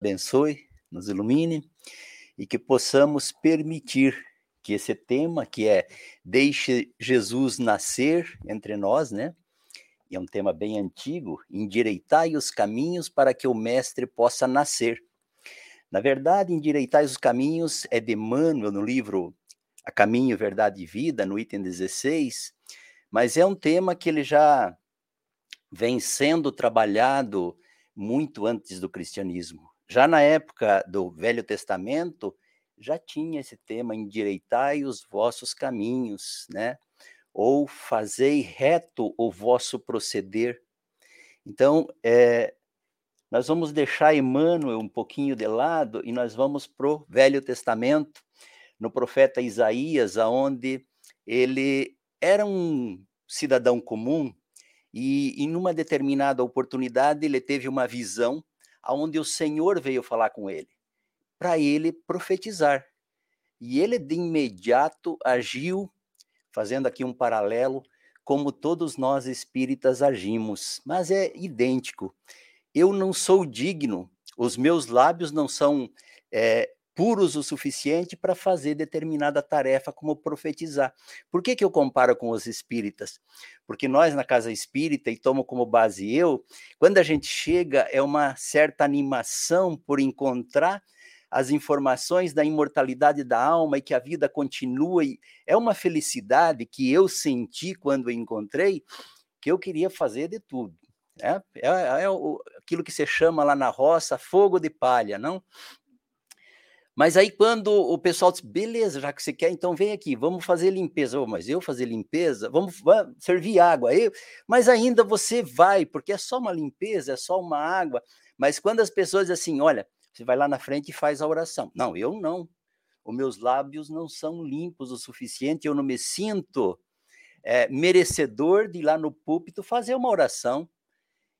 abençoe, nos ilumine e que possamos permitir que esse tema, que é Deixe Jesus nascer entre nós, né? E é um tema bem antigo, endireitai os caminhos para que o mestre possa nascer. Na verdade, endireitai os caminhos é de Emmanuel no livro A Caminho, Verdade e Vida, no item 16, mas é um tema que ele já vem sendo trabalhado muito antes do cristianismo. Já na época do Velho Testamento, já tinha esse tema, endireitai os vossos caminhos, né? Ou fazei reto o vosso proceder. Então, é, nós vamos deixar Emmanuel um pouquinho de lado e nós vamos para o Velho Testamento, no profeta Isaías, aonde ele era um cidadão comum e, em uma determinada oportunidade, ele teve uma visão aonde o Senhor veio falar com ele, para ele profetizar. E ele de imediato agiu, fazendo aqui um paralelo, como todos nós espíritas agimos, mas é idêntico. Eu não sou digno, os meus lábios não são é, puros o suficiente para fazer determinada tarefa, como profetizar. Por que, que eu comparo com os espíritas? Porque nós, na casa espírita, e tomo como base eu, quando a gente chega, é uma certa animação por encontrar as informações da imortalidade da alma e que a vida continua. E é uma felicidade que eu senti quando encontrei, que eu queria fazer de tudo. É, é, é aquilo que se chama lá na roça fogo de palha, não? Mas aí quando o pessoal diz, beleza, já que você quer, então vem aqui, vamos fazer limpeza. Oh, mas eu fazer limpeza? Vamos, vamos servir água. Eu, mas ainda você vai, porque é só uma limpeza, é só uma água. Mas quando as pessoas dizem assim, olha, você vai lá na frente e faz a oração. Não, eu não. Os meus lábios não são limpos o suficiente, eu não me sinto é, merecedor de ir lá no púlpito fazer uma oração.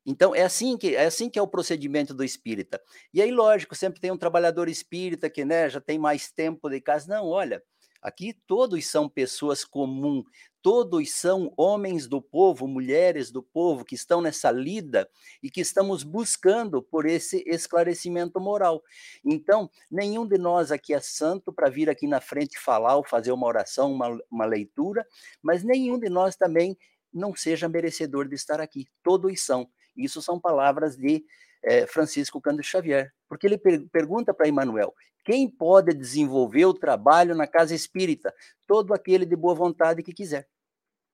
Então, é assim que é assim que é o procedimento do espírita. E aí, lógico, sempre tem um trabalhador espírita que né, já tem mais tempo de casa. Não, olha, aqui todos são pessoas comuns, todos são homens do povo, mulheres do povo que estão nessa lida e que estamos buscando por esse esclarecimento moral. Então, nenhum de nós aqui é santo para vir aqui na frente falar ou fazer uma oração, uma, uma leitura, mas nenhum de nós também não seja merecedor de estar aqui. Todos são. Isso são palavras de é, Francisco Cândido Xavier, porque ele per pergunta para Emmanuel: quem pode desenvolver o trabalho na casa espírita? Todo aquele de boa vontade que quiser.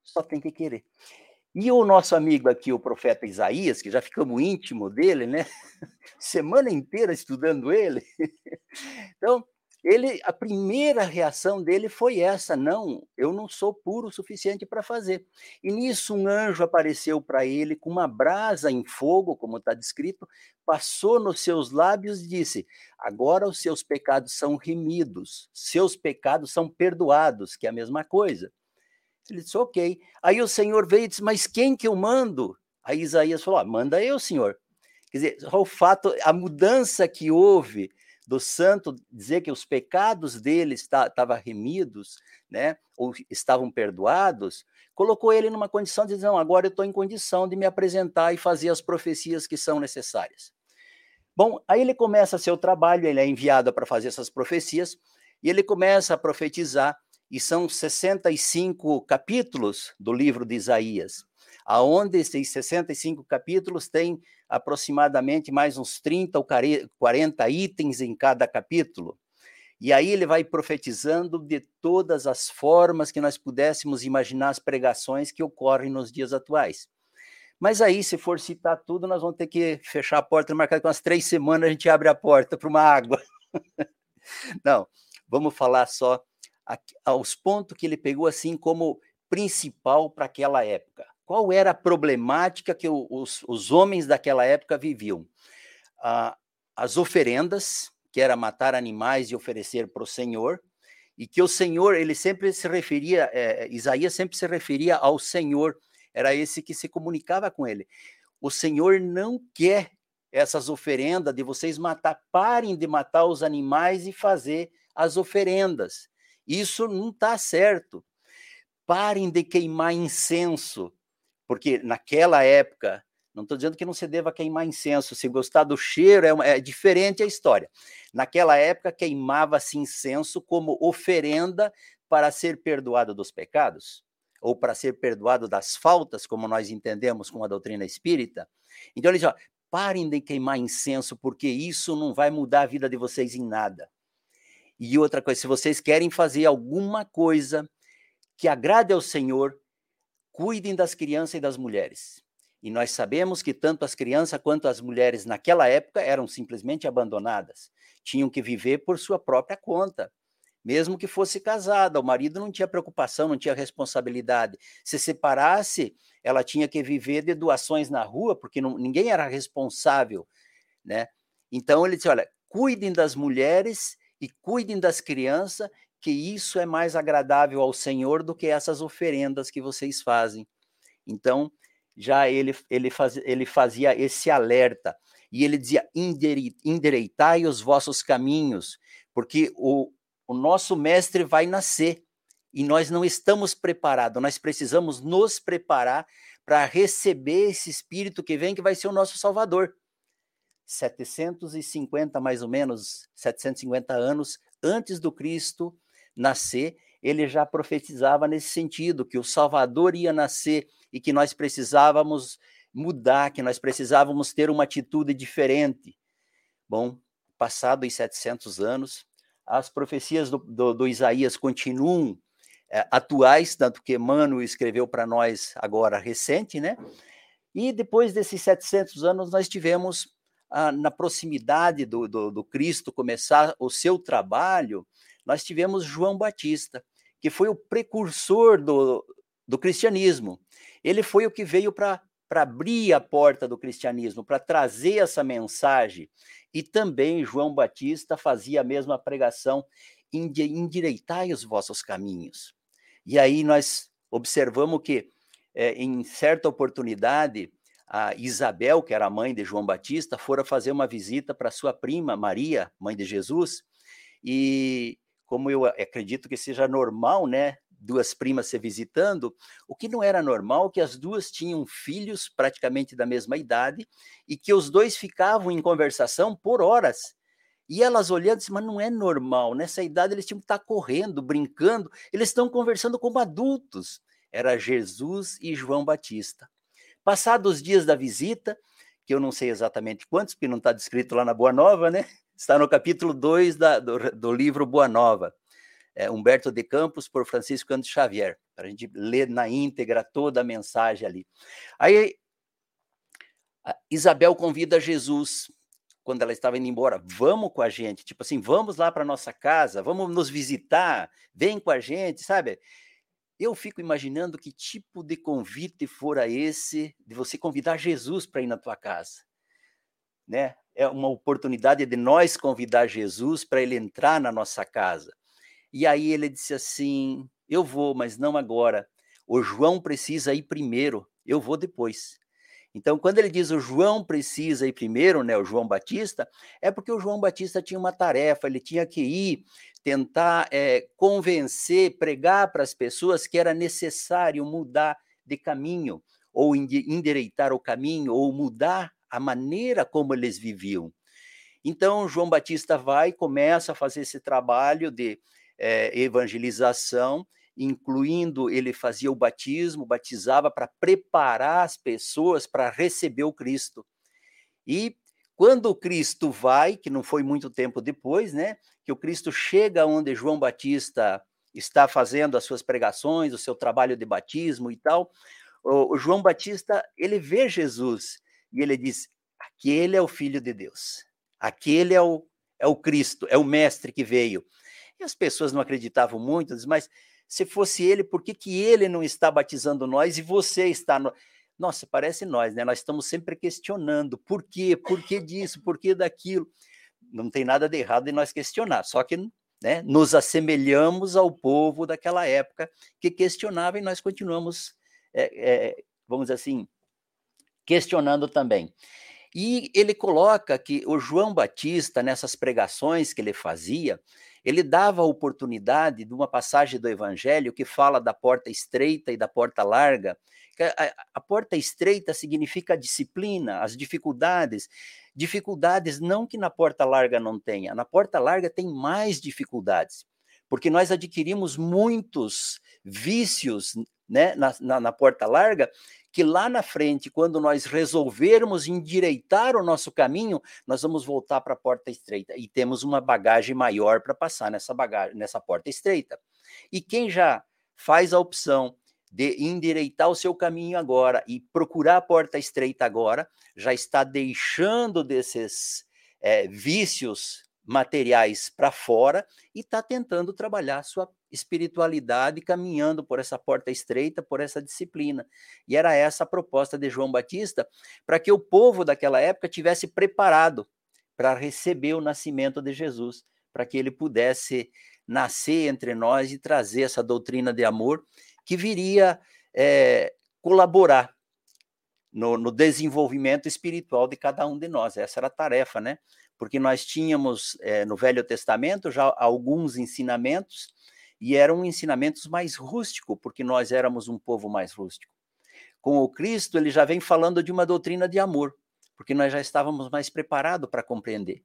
Só tem que querer. E o nosso amigo aqui, o profeta Isaías, que já ficamos íntimo dele, né? Semana inteira estudando ele. Então, ele, a primeira reação dele foi essa: não, eu não sou puro o suficiente para fazer. E nisso um anjo apareceu para ele com uma brasa em fogo, como está descrito, passou nos seus lábios e disse: agora os seus pecados são remidos, seus pecados são perdoados, que é a mesma coisa. Ele disse: ok. Aí o Senhor veio e disse: mas quem que eu mando? Aí Isaías falou: ah, manda eu, Senhor. Quer dizer, o fato, a mudança que houve do santo dizer que os pecados dele estavam remidos, né, ou estavam perdoados, colocou ele numa condição de dizer, não, agora eu estou em condição de me apresentar e fazer as profecias que são necessárias. Bom, aí ele começa seu trabalho, ele é enviado para fazer essas profecias, e ele começa a profetizar, e são 65 capítulos do livro de Isaías aonde esses 65 capítulos têm aproximadamente mais uns 30 ou 40 itens em cada capítulo. E aí ele vai profetizando de todas as formas que nós pudéssemos imaginar as pregações que ocorrem nos dias atuais. Mas aí, se for citar tudo, nós vamos ter que fechar a porta, marcar com umas três semanas a gente abre a porta para uma água. Não, vamos falar só aos pontos que ele pegou assim como principal para aquela época. Qual era a problemática que os, os homens daquela época viviam? Ah, as oferendas, que era matar animais e oferecer para o Senhor, e que o Senhor, ele sempre se referia, é, Isaías sempre se referia ao Senhor, era esse que se comunicava com ele. O Senhor não quer essas oferendas de vocês matar, parem de matar os animais e fazer as oferendas. Isso não está certo. Parem de queimar incenso, porque naquela época Não estou dizendo que não se deva queimar incenso. Se gostar do cheiro, é, é diferente a história. Naquela época, queimava-se incenso como oferenda para ser perdoado dos pecados, ou para ser perdoado das faltas, como nós entendemos com a doutrina espírita. Então ele diz: ó, parem de queimar incenso, porque isso não vai mudar a vida de vocês em nada. E outra coisa, se vocês querem fazer alguma coisa que agrade ao Senhor, cuidem das crianças e das mulheres. E nós sabemos que tanto as crianças quanto as mulheres naquela época eram simplesmente abandonadas. Tinham que viver por sua própria conta. Mesmo que fosse casada, o marido não tinha preocupação, não tinha responsabilidade. Se separasse, ela tinha que viver de doações na rua, porque não, ninguém era responsável, né? Então ele disse: olha, cuidem das mulheres e cuidem das crianças, que isso é mais agradável ao Senhor do que essas oferendas que vocês fazem. Então, já ele, ele, faz, ele fazia esse alerta. E ele dizia: endireitai os vossos caminhos, porque o, o nosso mestre vai nascer e nós não estamos preparados, nós precisamos nos preparar para receber esse espírito que vem, que vai ser o nosso Salvador. 750, mais ou menos, 750 anos antes do Cristo nascer, ele já profetizava nesse sentido, que o Salvador ia nascer e que nós precisávamos mudar, que nós precisávamos ter uma atitude diferente. Bom, passados 700 anos, as profecias do, do, do Isaías continuam é, atuais, tanto que Emmanuel escreveu para nós agora recente, né? E depois desses 700 anos, nós tivemos, ah, na proximidade do, do, do Cristo começar o seu trabalho, nós tivemos João Batista, que foi o precursor do, do cristianismo. Ele foi o que veio para abrir a porta do cristianismo, para trazer essa mensagem. E também João Batista fazia a mesma pregação: endireitai os vossos caminhos. E aí nós observamos que, é, em certa oportunidade, a Isabel, que era a mãe de João Batista, fora fazer uma visita para sua prima Maria, mãe de Jesus, e como eu acredito que seja normal, né, duas primas se visitando, o que não era normal que as duas tinham filhos praticamente da mesma idade e que os dois ficavam em conversação por horas. E elas olhando, mas não é normal, nessa idade eles tinham que estar correndo, brincando, eles estão conversando como adultos. Era Jesus e João Batista. Passados os dias da visita, que eu não sei exatamente quantos, porque não está descrito lá na Boa Nova, né? Está no capítulo 2 do, do livro Boa Nova é, Humberto de Campos por Francisco Cândido Xavier, para a gente ler na íntegra toda a mensagem ali. Aí Isabel convida Jesus quando ela estava indo embora, vamos com a gente, tipo assim, vamos lá para nossa casa, vamos nos visitar, vem com a gente, sabe? Eu fico imaginando que tipo de convite fora esse de você convidar Jesus para ir na tua casa, né? É uma oportunidade de nós convidar Jesus para ele entrar na nossa casa. E aí ele disse assim: Eu vou, mas não agora. O João precisa ir primeiro, eu vou depois. Então, quando ele diz o João precisa ir primeiro, né, o João Batista, é porque o João Batista tinha uma tarefa, ele tinha que ir tentar é, convencer, pregar para as pessoas que era necessário mudar de caminho, ou endireitar o caminho, ou mudar a maneira como eles viviam. Então, João Batista vai, começa a fazer esse trabalho de é, evangelização, incluindo ele fazia o batismo, batizava para preparar as pessoas para receber o Cristo. E quando o Cristo vai, que não foi muito tempo depois, né, que o Cristo chega onde João Batista está fazendo as suas pregações, o seu trabalho de batismo e tal, o João Batista, ele vê Jesus e ele diz: aquele é o Filho de Deus, aquele é o, é o Cristo, é o Mestre que veio. E as pessoas não acreditavam muito, mas se fosse ele, por que, que ele não está batizando nós e você está no... Nossa, parece nós, né? Nós estamos sempre questionando por quê, por que disso, por que daquilo. Não tem nada de errado em nós questionar, só que né, nos assemelhamos ao povo daquela época que questionava e nós continuamos, é, é, vamos dizer assim, questionando também. E ele coloca que o João Batista, nessas pregações que ele fazia, ele dava a oportunidade de uma passagem do Evangelho que fala da porta estreita e da porta larga. A, porta estreita significa a disciplina, as dificuldades. Dificuldades não que na porta larga não tenha, na porta larga tem mais dificuldades, porque nós adquirimos muitos vícios né, na, na, na porta larga que lá na frente, quando nós resolvermos endireitar o nosso caminho, nós vamos voltar para a porta estreita e temos uma bagagem maior para passar nessa bagagem, nessa porta estreita. E quem já faz a opção de endireitar o seu caminho agora e procurar a porta estreita agora, já está deixando desses é, vícios materiais para fora e está tentando trabalhar sua espiritualidade caminhando por essa porta estreita, por essa disciplina. E era essa a proposta de João Batista, para que o povo daquela época tivesse preparado para receber o nascimento de Jesus, para que ele pudesse nascer entre nós e trazer essa doutrina de amor que viria é, colaborar no, no, desenvolvimento espiritual de cada um de nós. Essa era a tarefa, né? Porque nós tínhamos é, no Velho Testamento já alguns ensinamentos e eram ensinamentos mais rústicos, porque nós éramos um povo mais rústico. Com o Cristo, ele já vem falando de uma doutrina de amor, porque nós já estávamos mais preparados para compreender.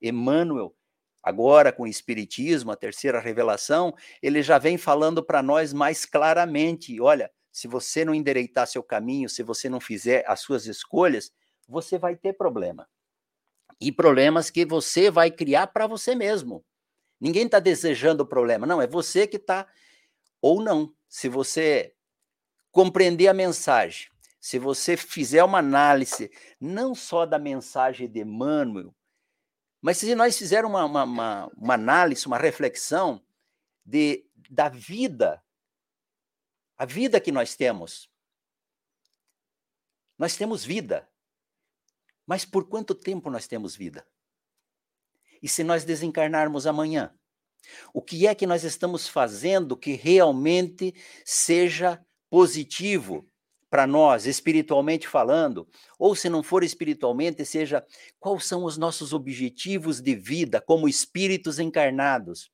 Emmanuel, agora com o Espiritismo, a terceira revelação, ele já vem falando para nós mais claramente: olha, se você não endereitar seu caminho, se você não fizer as suas escolhas, você vai ter problema. E problemas que você vai criar para você mesmo. Ninguém está desejando o problema, não, é você que está, ou não. Se você compreender a mensagem, se você fizer uma análise não só da mensagem de Emmanuel, mas se nós fizermos uma, uma, uma, uma análise, uma reflexão de, da vida, a vida que nós temos. Nós temos vida. Mas por quanto tempo nós temos vida? E se nós desencarnarmos amanhã? O que é que nós estamos fazendo que realmente seja positivo para nós, espiritualmente falando? Ou se não for espiritualmente, seja quais são os nossos objetivos de vida como espíritos encarnados?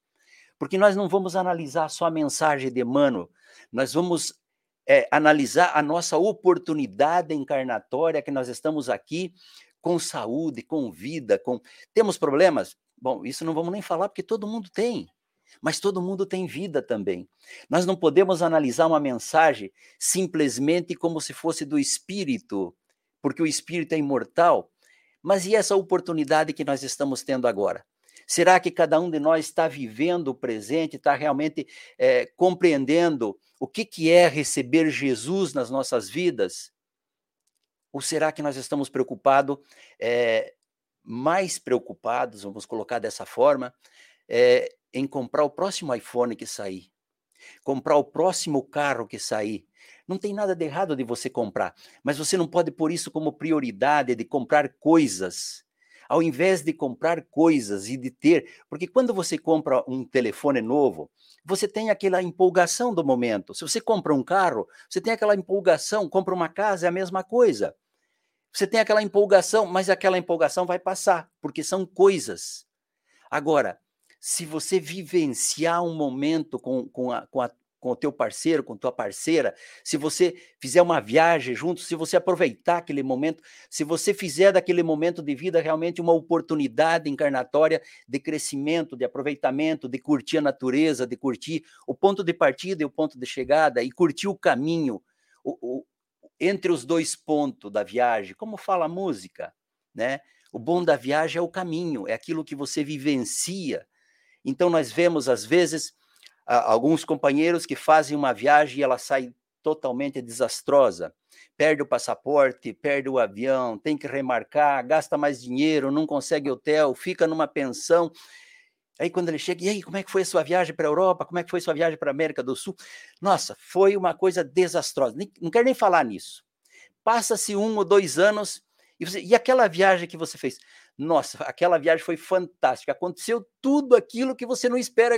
Porque nós não vamos analisar só a mensagem de Emmanuel, nós vamos é, analisar a nossa oportunidade encarnatória que nós estamos aqui com saúde, com vida, com temos problemas? Bom, isso não vamos nem falar porque todo mundo tem. Mas todo mundo tem vida também. Nós não podemos analisar uma mensagem simplesmente como se fosse do espírito, porque o espírito é imortal. Mas e essa oportunidade que nós estamos tendo agora? Será que cada um de nós está vivendo o presente, está realmente é, compreendendo o que, que é receber Jesus nas nossas vidas? Ou será que nós estamos preocupados, é, mais preocupados, vamos colocar dessa forma, é, em comprar o próximo iPhone que sair, comprar o próximo carro que sair. Não tem nada de errado de você comprar, mas você não pode pôr isso como prioridade de comprar coisas, ao invés de comprar coisas e de ter, porque quando você compra um telefone novo, você tem aquela empolgação do momento. Se você compra um carro, você tem aquela empolgação, compra uma casa, é a mesma coisa. Você tem aquela empolgação, mas aquela empolgação vai passar, porque são coisas. Agora, se você vivenciar um momento com, com, a, com, a, com o teu parceiro, com tua parceira, se você fizer uma viagem junto, se você aproveitar aquele momento, se você fizer daquele momento de vida realmente uma oportunidade encarnatória de crescimento, de aproveitamento, de curtir a natureza, de curtir o ponto de partida e o ponto de chegada e curtir o caminho, o, entre os dois pontos da viagem, como fala a música, né? O bom da viagem é o caminho, é aquilo que você vivencia. Então nós vemos às vezes alguns companheiros que fazem uma viagem e ela sai totalmente desastrosa. Perde o passaporte, perde o avião, tem que remarcar, gasta mais dinheiro, não consegue hotel, fica numa pensão Aí quando ele chega, e aí, como é que foi a sua viagem para a Europa? Como é que foi a sua viagem para a América do Sul? Nossa, foi uma coisa desastrosa. Nem, não quero nem falar nisso. Passa-se um ou dois anos, e, você, e aquela viagem que você fez? Nossa, aquela viagem foi fantástica. Aconteceu tudo aquilo que você não espera.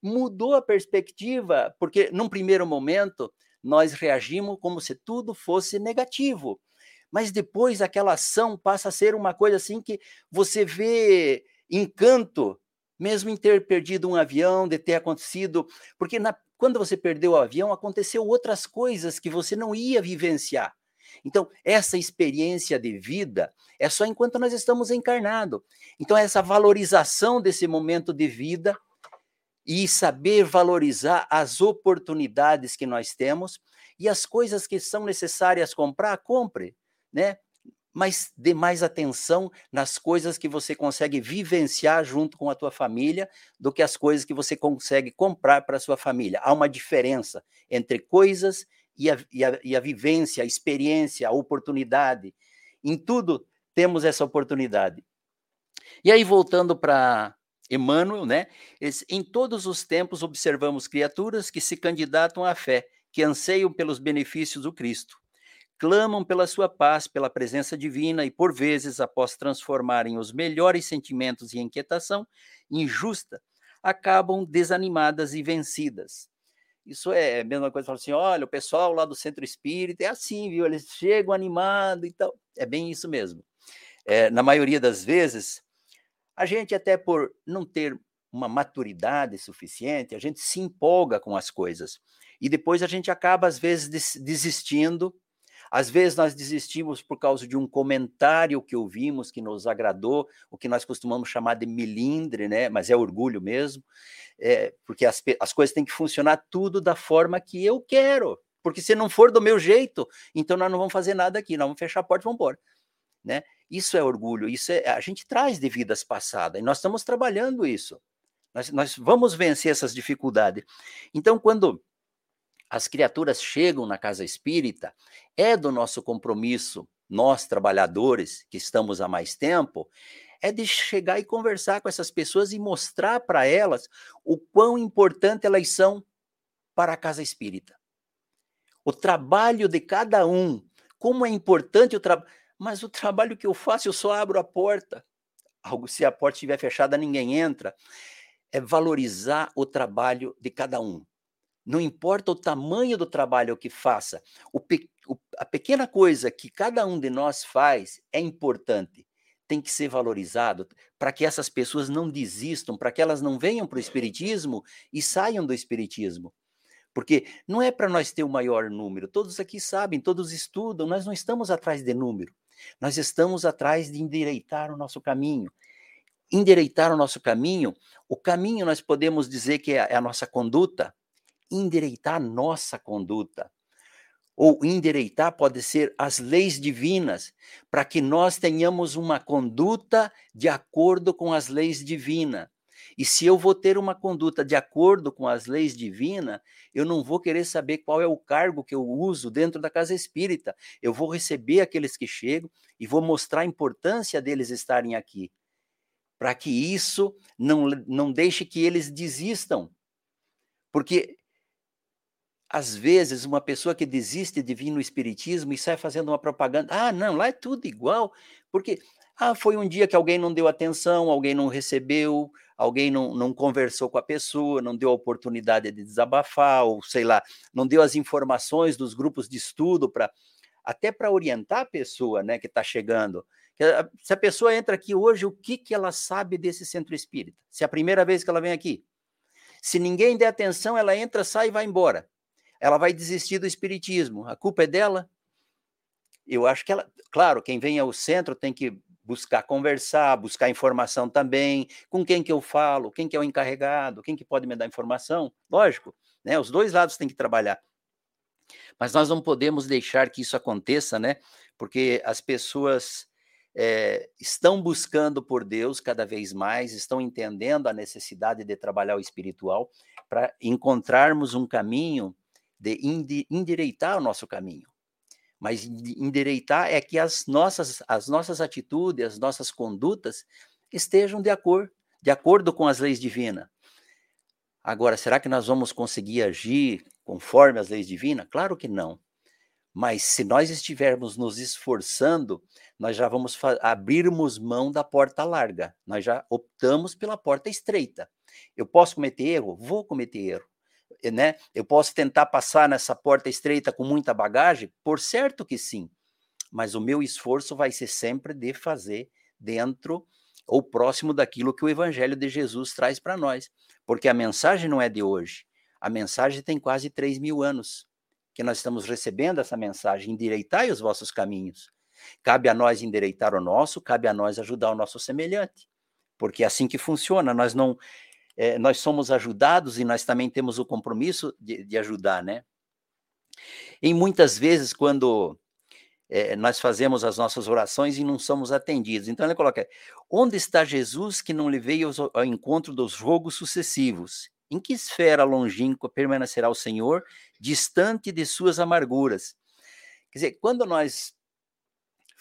Mudou a perspectiva, porque num primeiro momento nós reagimos como se tudo fosse negativo. mas depois aquela ação passa a ser uma coisa assim que você vê encanto, mesmo em ter perdido um avião, de ter acontecido, porque na, quando você perdeu o avião, aconteceu outras coisas que você não ia vivenciar. Então, essa experiência de vida é só enquanto nós estamos encarnados. Então, essa valorização desse momento de vida e saber valorizar as oportunidades que nós temos e as coisas que são necessárias comprar, compre, né? Mas dê mais atenção nas coisas que você consegue vivenciar junto com a tua família do que as coisas que você consegue comprar para a sua família. Há uma diferença entre coisas e a, e, a, e a vivência, a experiência, a oportunidade. Em tudo temos essa oportunidade. E aí, voltando para Emmanuel, né? em todos os tempos observamos criaturas que se candidatam à fé, que anseiam pelos benefícios do Cristo, clamam pela sua paz, pela presença divina e, por vezes, após transformarem os melhores sentimentos em inquietação injusta, acabam desanimadas e vencidas. Isso é a mesma coisa, fala assim, olha, o pessoal lá do centro espírita é assim, viu? Eles chegam animados e tal. É bem isso mesmo. É, na maioria das vezes, a gente, até por não ter uma maturidade suficiente, a gente se empolga com as coisas. E depois a gente acaba, às vezes, desistindo. Às vezes nós desistimos por causa de um comentário que ouvimos que nos agradou, o que nós costumamos chamar de milindre, né? mas é orgulho mesmo, é, porque as, as coisas têm que funcionar tudo da forma que eu quero. Porque se não for do meu jeito, então nós não vamos fazer nada aqui, nós vamos fechar a porta e vamos embora. Né? Isso é orgulho, isso é, a gente traz de vidas passadas e nós estamos trabalhando isso. Nós, nós vamos vencer essas dificuldades. Então, quando as criaturas chegam na casa espírita, é do nosso compromisso, nós trabalhadores que estamos há mais tempo, é de chegar e conversar com essas pessoas e mostrar para elas o quão importante elas são para a casa espírita. O trabalho de cada um, como é importante o trabalho mas o trabalho que eu faço, eu só abro a porta. Se a porta estiver fechada, ninguém entra. É valorizar o trabalho de cada um. Não importa o tamanho do trabalho que faça, o pe... a pequena coisa que cada um de nós faz é importante. Tem que ser valorizado para que essas pessoas não desistam, para que elas não venham para o Espiritismo e saiam do Espiritismo. Porque não é para nós ter o maior número, todos aqui sabem, todos estudam, nós não estamos atrás de número. Nós estamos atrás de endireitar o nosso caminho. Endireitar o nosso caminho, o caminho nós podemos dizer que é a nossa conduta, endireitar a nossa conduta. Ou endireitar pode ser as leis divinas, para que nós tenhamos uma conduta de acordo com as leis divinas. E se eu vou ter uma conduta de acordo com as leis divinas, eu não vou querer saber qual é o cargo que eu uso dentro da casa espírita. Eu vou receber aqueles que chegam e vou mostrar a importância deles estarem aqui, para que isso não, não deixe que eles desistam. Porque às vezes, uma pessoa que desiste de vir no espiritismo e sai fazendo uma propaganda, ah, não, lá é tudo igual, porque ah, foi um dia que alguém não deu atenção, alguém não recebeu, alguém não, não conversou com a pessoa, não deu a oportunidade de desabafar, ou sei lá, não deu as informações dos grupos de estudo para até para orientar a pessoa né, que está chegando. Se a pessoa entra aqui hoje, o que, que ela sabe desse centro espírita? Se é a primeira vez que ela vem aqui. Se ninguém der atenção, ela entra, sai e vai embora. Ela vai desistir do espiritismo. A culpa é dela? Eu acho que ela, claro, quem vem ao centro tem que buscar conversar, buscar informação também, com quem que eu falo, quem que é o encarregado, quem que pode me dar informação, lógico, né? Os dois lados têm que trabalhar. Mas nós não podemos deixar que isso aconteça, né? Porque as pessoas é, estão buscando por Deus cada vez mais, estão entendendo a necessidade de trabalhar o espiritual para encontrarmos um caminho de endireitar o nosso caminho mas endireitar é que as nossas, as nossas atitudes, as nossas condutas estejam de acordo, de acordo com as leis divinas. Agora, será que nós vamos conseguir agir conforme as leis divinas? Claro que não. Mas se nós estivermos nos esforçando, nós já vamos abrirmos mão da porta larga. Nós já optamos pela porta estreita. Eu posso cometer erro? Vou cometer erro né? Eu posso tentar passar nessa porta estreita com muita bagagem? Por certo que sim. mas o meu esforço vai ser sempre de fazer dentro ou próximo daquilo que o Evangelho de Jesus traz para nós. Porque a mensagem não é de hoje. A mensagem tem quase 3 mil anos que nós estamos recebendo essa mensagem. Endireitai os vossos caminhos. Cabe a nós endireitar o nosso, cabe a nós ajudar o nosso semelhante. Porque é assim que funciona. Nós não. É, nós somos ajudados e nós também temos o compromisso de, de ajudar, né? E muitas vezes, quando é, nós fazemos as nossas orações e não somos atendidos. Então ele coloca: onde está Jesus que não lhe veio ao encontro dos rogos sucessivos? Em que esfera longínqua permanecerá o Senhor, distante de suas amarguras? Quer dizer, quando nós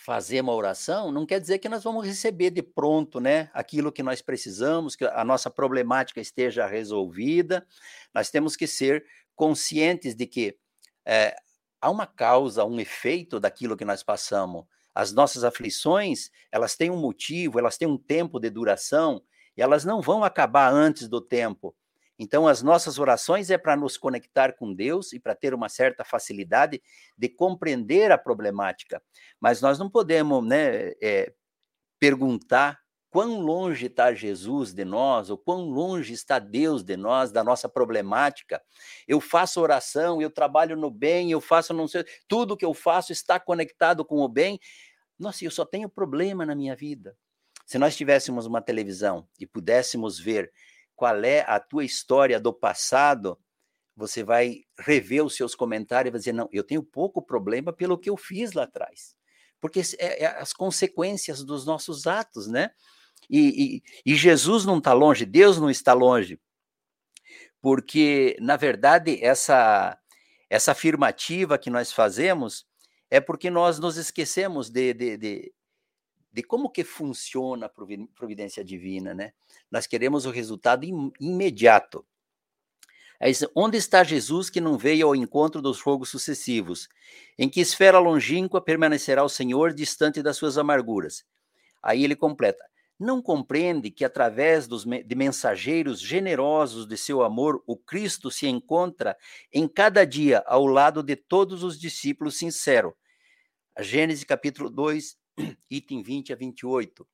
fazemos a oração, não quer dizer que nós vamos receber de pronto, né, aquilo que nós precisamos, que a nossa problemática esteja resolvida. Nós temos que ser conscientes de que é, há uma causa, um efeito daquilo que nós passamos. As nossas aflições, elas têm um motivo, elas têm um tempo de duração, e elas não vão acabar antes do tempo. Então, as nossas orações é para nos conectar com Deus e para ter uma certa facilidade de compreender a problemática. Mas nós não podemos né, é, perguntar quão longe está Jesus de nós, ou quão longe está Deus de nós, da nossa problemática. Eu faço oração, eu trabalho no bem, eu faço não sei, tudo que eu faço está conectado com o bem. Nossa, eu só tenho problema na minha vida. Se nós tivéssemos uma televisão e pudéssemos ver qual é a tua história do passado, você vai rever os seus comentários e vai dizer: não, eu tenho pouco problema pelo que eu fiz lá atrás. Porque é, é as consequências dos nossos atos, né? E, e, e Jesus não está longe, Deus não está longe, porque, na verdade, essa, essa afirmativa que nós fazemos é porque nós nos esquecemos de, de, de, de como que funciona a providência divina, né? Nós queremos o resultado im, imediato. É isso, onde está Jesus que não veio ao encontro dos fogos sucessivos? Em que esfera longínqua permanecerá o Senhor distante das suas amarguras? Aí ele completa: não compreende que através dos, de mensageiros generosos de seu amor, o Cristo se encontra em cada dia ao lado de todos os discípulos sinceros. Gênesis capítulo 2, item 20 a 28.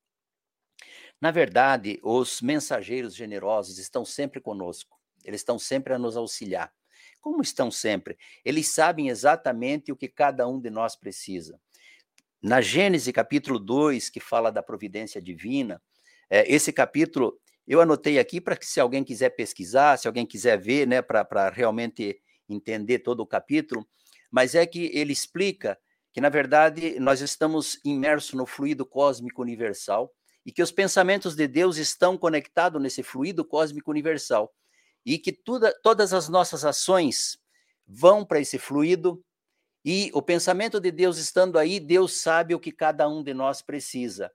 Na verdade, os mensageiros generosos estão sempre conosco. Eles estão sempre a nos auxiliar. Como estão sempre? Eles sabem exatamente o que cada um de nós precisa. Na Gênesis capítulo 2, que fala da providência divina, é, esse capítulo eu anotei aqui para que se alguém quiser pesquisar, se alguém quiser ver, né, para realmente entender todo o capítulo, mas é que ele explica que, na verdade, nós estamos imersos no fluido cósmico universal e que os pensamentos de Deus estão conectados nesse fluido cósmico universal e que todas as nossas ações vão para esse fluido e o pensamento de Deus estando aí, Deus sabe o que cada um de nós precisa.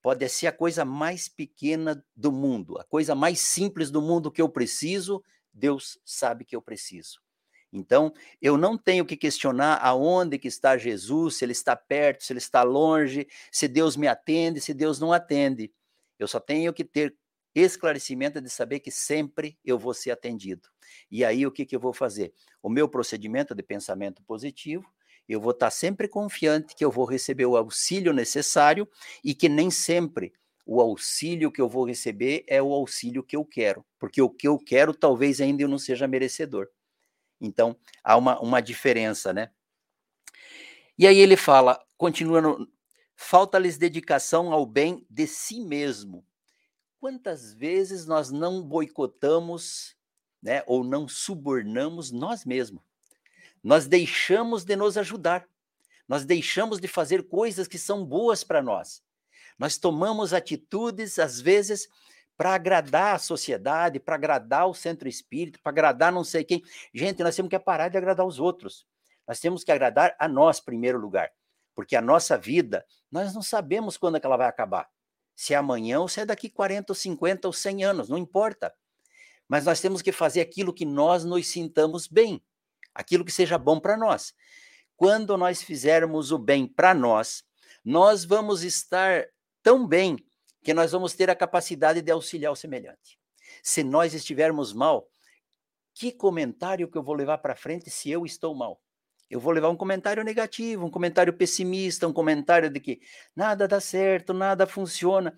Pode ser a coisa mais pequena do mundo, a coisa mais simples do mundo que eu preciso, Deus sabe que eu preciso. Então, eu não tenho que questionar aonde que está Jesus, se ele está perto, se ele está longe, se Deus me atende, se Deus não atende. Eu só tenho que ter esclarecimento de saber que sempre eu vou ser atendido. E aí o que, que eu vou fazer? O meu procedimento de pensamento positivo, eu vou estar sempre confiante que eu vou receber o auxílio necessário e que nem sempre o auxílio que eu vou receber é o auxílio que eu quero, porque o que eu quero talvez ainda eu não seja merecedor. Então, há uma, uma diferença, né? E aí ele fala, continuando, falta-lhes dedicação ao bem de si mesmo. Quantas vezes nós não boicotamos né, ou não subornamos nós mesmos. Nós deixamos de nos ajudar. Nós deixamos de fazer coisas que são boas para nós. Nós tomamos atitudes, às vezes, para agradar a sociedade, para agradar o centro espírita, para agradar não sei quem. Gente, nós temos que parar de agradar os outros. Nós temos que agradar a nós, em primeiro lugar. Porque a nossa vida, nós não sabemos quando é que ela vai acabar. Se é amanhã ou se é daqui 40 ou 50 ou 100 anos, não importa mas nós temos que fazer aquilo que nós nos sintamos bem, aquilo que seja bom para nós. Quando nós fizermos o bem para nós, nós vamos estar tão bem que nós vamos ter a capacidade de auxiliar o semelhante. Se nós estivermos mal, que comentário que eu vou levar para frente se eu estou mal? Eu vou levar um comentário negativo, um comentário pessimista, um comentário de que nada dá certo, nada funciona.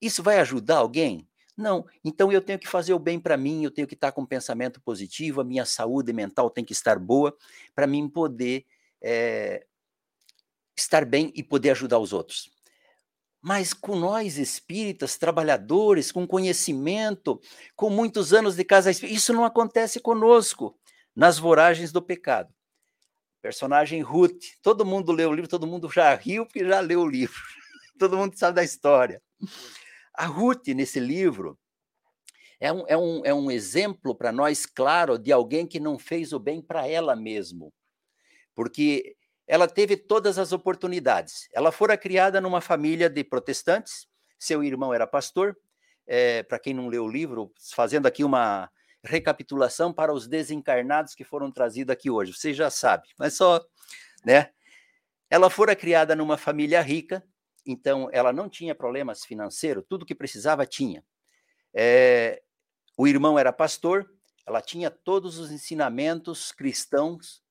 Isso vai ajudar alguém? Não. Então eu tenho que fazer o bem para mim, eu tenho que estar com um pensamento positivo, a minha saúde mental tem que estar boa para mim poder é, estar bem e poder ajudar os outros. Mas com nós espíritas, trabalhadores, com conhecimento, com muitos anos de casa espírita, isso não acontece conosco nas voragens do pecado. Personagem Ruth, todo mundo leu o livro, todo mundo já riu porque já leu o livro. todo mundo sabe da história. A Ruth, nesse livro, é um, é um, é um exemplo para nós, claro, de alguém que não fez o bem para ela mesmo. Porque ela teve todas as oportunidades. Ela fora criada numa família de protestantes, seu irmão era pastor. É, para quem não leu o livro, fazendo aqui uma recapitulação para os desencarnados que foram trazidos aqui hoje. Você já sabe, mas só, né? Ela fora criada numa família rica, então ela não tinha problemas financeiros, tudo que precisava tinha. É, o irmão era pastor, ela tinha todos os ensinamentos cristãos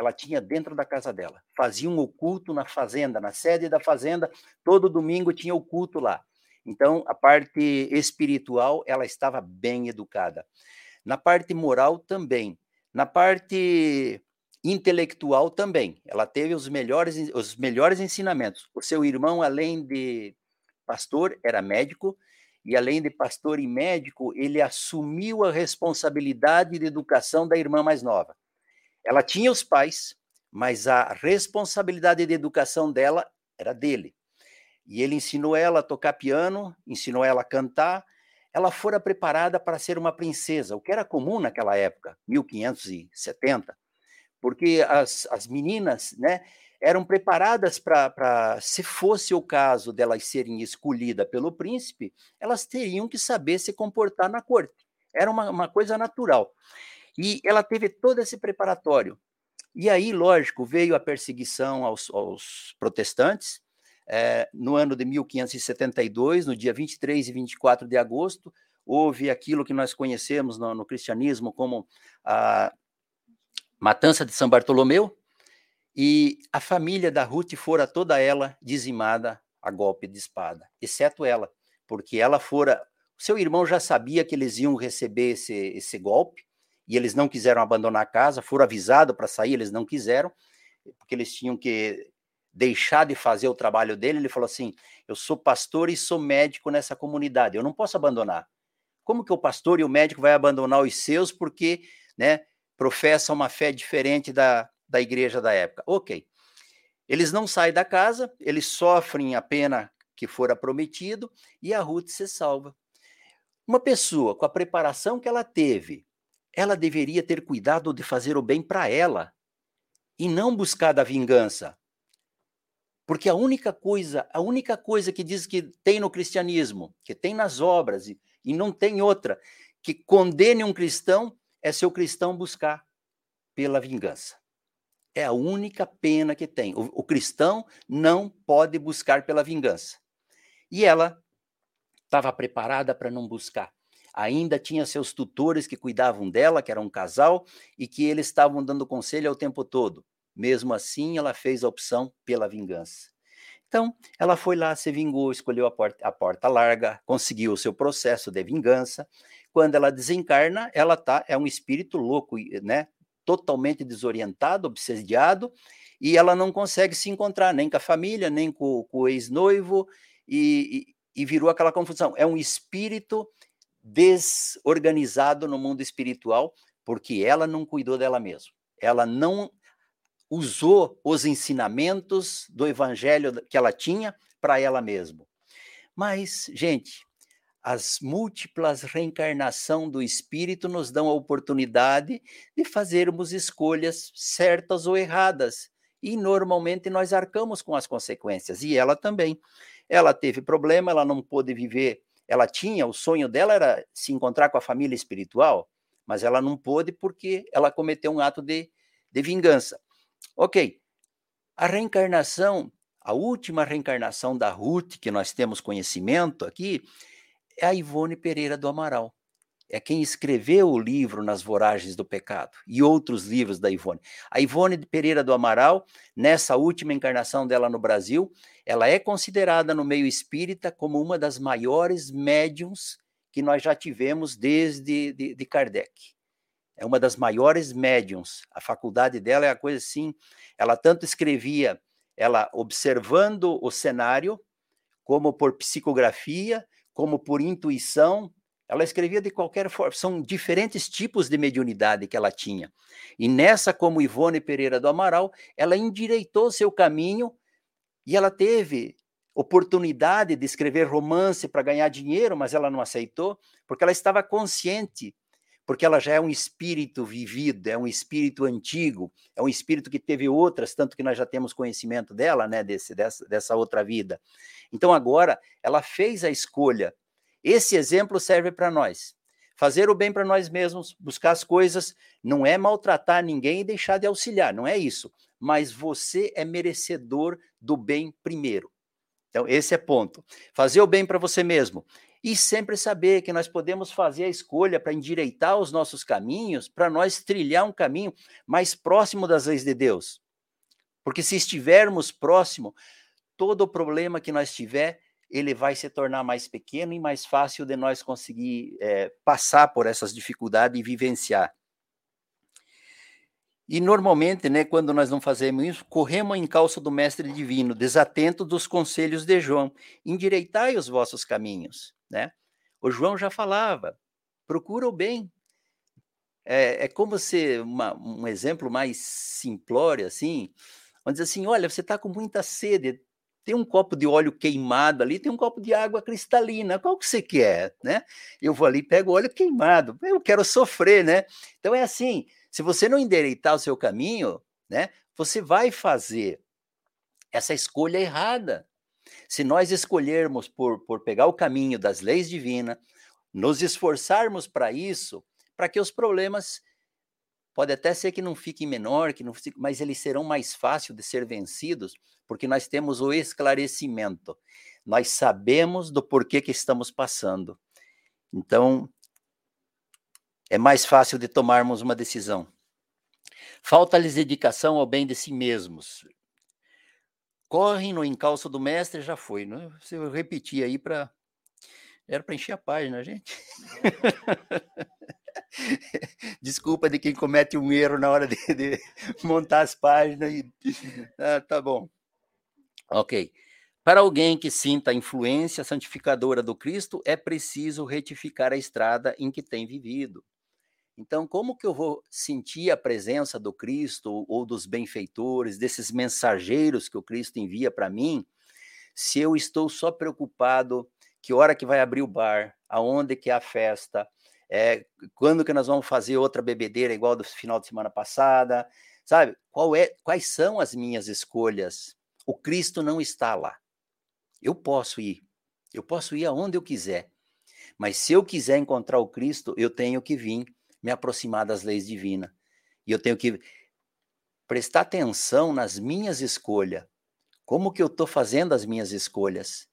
ela tinha dentro da casa dela. Faziam o culto na fazenda, na sede da fazenda, todo domingo tinha o culto lá. Então, a parte espiritual, ela estava bem educada. Na parte moral também. Na parte intelectual também. Ela teve os melhores, os melhores ensinamentos. O seu irmão, além de pastor, era médico, e além de pastor e médico, ele assumiu a responsabilidade de educação da irmã mais nova. Ela tinha os pais, mas a responsabilidade de educação dela era dele. E ele ensinou ela a tocar piano, ensinou ela a cantar. Ela fora preparada para ser uma princesa, o que era comum naquela época, 1570, porque as, as meninas né, eram preparadas para, se fosse o caso delas serem escolhidas pelo príncipe, elas teriam que saber se comportar na corte. Era uma, uma coisa natural. E ela teve todo esse preparatório. E aí, lógico, veio a perseguição aos, aos protestantes. É, no ano de 1572, no dia 23 e 24 de agosto, houve aquilo que nós conhecemos no, no cristianismo como a matança de São Bartolomeu, e a família da Ruth fora toda ela dizimada a golpe de espada, exceto ela, porque ela fora. Seu irmão já sabia que eles iam receber esse, esse golpe, e eles não quiseram abandonar a casa, foram avisados para sair, eles não quiseram, porque eles tinham que deixar de fazer o trabalho dele. Ele falou assim: Eu sou pastor e sou médico nessa comunidade, eu não posso abandonar. Como que o pastor e o médico vai abandonar os seus porque né, professam uma fé diferente da, da igreja da época? Ok. Eles não saem da casa, eles sofrem a pena que fora prometido e a Ruth se salva. Uma pessoa com a preparação que ela teve, ela deveria ter cuidado de fazer o bem para ela e não buscar da vingança. Porque a única coisa, a única coisa que diz que tem no cristianismo, que tem nas obras e, e não tem outra, que condene um cristão é seu cristão buscar pela vingança. É a única pena que tem. O, o cristão não pode buscar pela vingança. E ela estava preparada para não buscar ainda tinha seus tutores que cuidavam dela, que era um casal, e que eles estavam dando conselho ao tempo todo. Mesmo assim, ela fez a opção pela vingança. Então, ela foi lá, se vingou, escolheu a porta, a porta larga, conseguiu o seu processo de vingança. Quando ela desencarna, ela tá é um espírito louco, né? Totalmente desorientado, obsediado, e ela não consegue se encontrar nem com a família, nem com, com o ex-noivo, e, e, e virou aquela confusão. É um espírito desorganizado no mundo espiritual, porque ela não cuidou dela mesma. Ela não usou os ensinamentos do evangelho que ela tinha para ela mesma. Mas, gente, as múltiplas reencarnação do espírito nos dão a oportunidade de fazermos escolhas certas ou erradas, e normalmente nós arcamos com as consequências, e ela também. Ela teve problema, ela não pôde viver ela tinha, o sonho dela era se encontrar com a família espiritual, mas ela não pôde porque ela cometeu um ato de, de vingança. Ok, a reencarnação, a última reencarnação da Ruth, que nós temos conhecimento aqui, é a Ivone Pereira do Amaral. É quem escreveu o livro Nas Voragens do Pecado e outros livros da Ivone. A Ivone Pereira do Amaral, nessa última encarnação dela no Brasil, ela é considerada no meio espírita como uma das maiores médiums que nós já tivemos desde de, de Kardec. É uma das maiores médiums. A faculdade dela é a coisa assim. Ela tanto escrevia, ela observando o cenário, como por psicografia, como por intuição, ela escrevia de qualquer forma, são diferentes tipos de mediunidade que ela tinha. E nessa, como Ivone Pereira do Amaral, ela endireitou seu caminho e ela teve oportunidade de escrever romance para ganhar dinheiro, mas ela não aceitou, porque ela estava consciente, porque ela já é um espírito vivido, é um espírito antigo, é um espírito que teve outras, tanto que nós já temos conhecimento dela, né, desse, dessa, dessa outra vida. Então agora ela fez a escolha esse exemplo serve para nós. Fazer o bem para nós mesmos, buscar as coisas, não é maltratar ninguém e deixar de auxiliar, não é isso. Mas você é merecedor do bem primeiro. Então, esse é ponto. Fazer o bem para você mesmo. E sempre saber que nós podemos fazer a escolha para endireitar os nossos caminhos, para nós trilhar um caminho mais próximo das leis de Deus. Porque se estivermos próximo, todo o problema que nós tiver, ele vai se tornar mais pequeno e mais fácil de nós conseguir é, passar por essas dificuldades e vivenciar. E normalmente, né, quando nós não fazemos isso, corremos em calça do Mestre Divino, desatento dos conselhos de João, endireitai os vossos caminhos, né? O João já falava, procura o bem. É, é como ser uma, um exemplo mais simplório, assim, onde diz assim, olha, você está com muita sede, tem um copo de óleo queimado ali, tem um copo de água cristalina. Qual que você quer, né? Eu vou ali, pego óleo queimado. Eu quero sofrer, né? Então é assim, se você não endereitar o seu caminho, né, você vai fazer essa escolha errada. Se nós escolhermos por, por pegar o caminho das leis divinas, nos esforçarmos para isso, para que os problemas Pode até ser que não fiquem menor, que não fique, mas eles serão mais fáceis de ser vencidos, porque nós temos o esclarecimento. Nós sabemos do porquê que estamos passando. Então, é mais fácil de tomarmos uma decisão. Falta-lhes dedicação ao bem de si mesmos. Correm no encalço do mestre, já foi. Né? Se eu repetir aí para. Era para encher a página, gente. Desculpa de quem comete um erro na hora de, de montar as páginas. E... Ah, tá bom. Ok. Para alguém que sinta a influência santificadora do Cristo, é preciso retificar a estrada em que tem vivido. Então, como que eu vou sentir a presença do Cristo ou dos benfeitores, desses mensageiros que o Cristo envia para mim, se eu estou só preocupado que hora que vai abrir o bar, aonde que é a festa, é, quando que nós vamos fazer outra bebedeira igual do final de semana passada, sabe? Qual é, quais são as minhas escolhas? O Cristo não está lá. Eu posso ir, eu posso ir aonde eu quiser, mas se eu quiser encontrar o Cristo, eu tenho que vir me aproximar das leis divinas e eu tenho que prestar atenção nas minhas escolhas. Como que eu estou fazendo as minhas escolhas?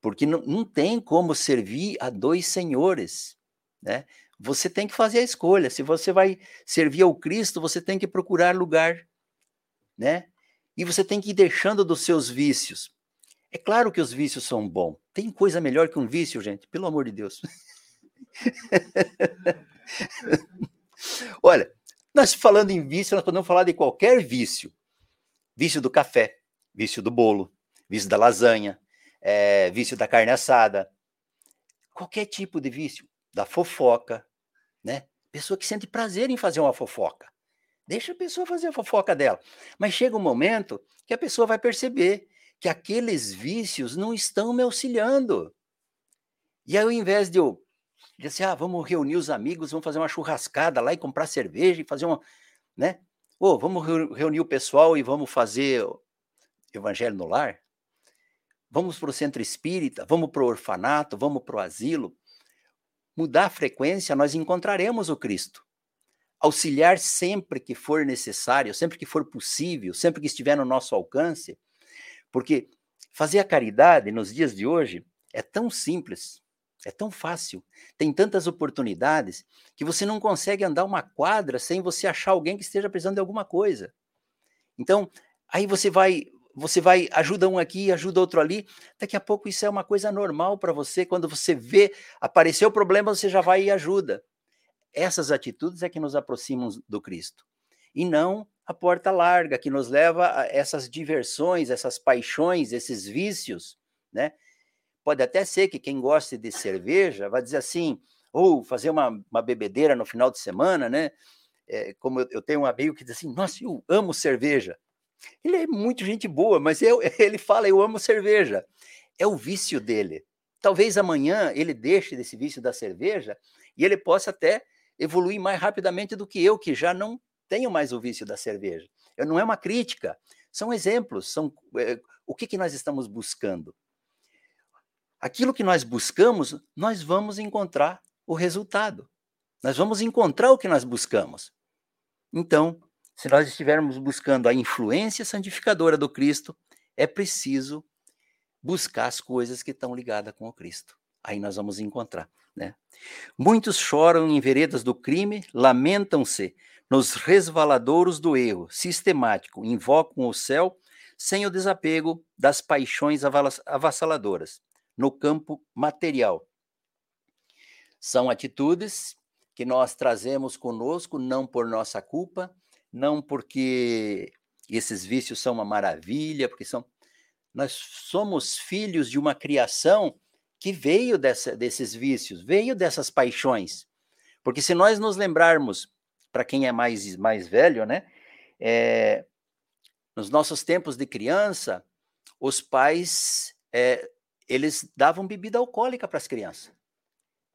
Porque não, não tem como servir a dois senhores né? Você tem que fazer a escolha. Se você vai servir ao Cristo, você tem que procurar lugar, né? E você tem que ir deixando dos seus vícios. É claro que os vícios são bons. Tem coisa melhor que um vício, gente? Pelo amor de Deus. Olha, nós falando em vício, nós podemos falar de qualquer vício. Vício do café, vício do bolo, vício da lasanha, é, vício da carne assada. Qualquer tipo de vício da fofoca, né? Pessoa que sente prazer em fazer uma fofoca. Deixa a pessoa fazer a fofoca dela. Mas chega um momento que a pessoa vai perceber que aqueles vícios não estão me auxiliando. E aí, ao invés de eu dizer assim, ah, vamos reunir os amigos, vamos fazer uma churrascada lá e comprar cerveja e fazer uma, né? Ou vamos reunir o pessoal e vamos fazer evangelho no lar? Vamos para o centro espírita, vamos para o orfanato, vamos para o asilo mudar a frequência, nós encontraremos o Cristo. Auxiliar sempre que for necessário, sempre que for possível, sempre que estiver no nosso alcance, porque fazer a caridade nos dias de hoje é tão simples, É tão fácil, tem tantas oportunidades que você não consegue andar uma quadra sem você achar alguém que esteja precisando de alguma coisa. Então, aí você vai, você vai ajuda um aqui, ajuda outro ali. Daqui a pouco isso é uma coisa normal para você. Quando você vê aparecer o problema, você já vai e ajuda. Essas atitudes é que nos aproximam do Cristo. E não a porta larga que nos leva a essas diversões, essas paixões, esses vícios, né? Pode até ser que quem goste de cerveja vai dizer assim, ou fazer uma, uma bebedeira no final de semana, né? É, como eu, eu, tenho um amigo que diz assim, nossa, eu amo cerveja. Ele é muito gente boa, mas eu, ele fala, eu amo cerveja. É o vício dele. Talvez amanhã ele deixe desse vício da cerveja e ele possa até evoluir mais rapidamente do que eu, que já não tenho mais o vício da cerveja. Eu, não é uma crítica, são exemplos, são é, o que, que nós estamos buscando aquilo que nós buscamos, nós vamos encontrar o resultado. Nós vamos encontrar o que nós buscamos. Então, se nós estivermos buscando a influência santificadora do Cristo, é preciso buscar as coisas que estão ligadas com o Cristo. Aí nós vamos encontrar. Né? Muitos choram em veredas do crime, lamentam-se nos resvaladouros do erro sistemático, invocam o céu sem o desapego das paixões avassaladoras no campo material. São atitudes que nós trazemos conosco, não por nossa culpa, não porque esses vícios são uma maravilha, porque são. Nós somos filhos de uma criação que veio dessa, desses vícios, veio dessas paixões. Porque se nós nos lembrarmos, para quem é mais, mais velho, né? É, nos nossos tempos de criança, os pais é, eles davam bebida alcoólica para as crianças.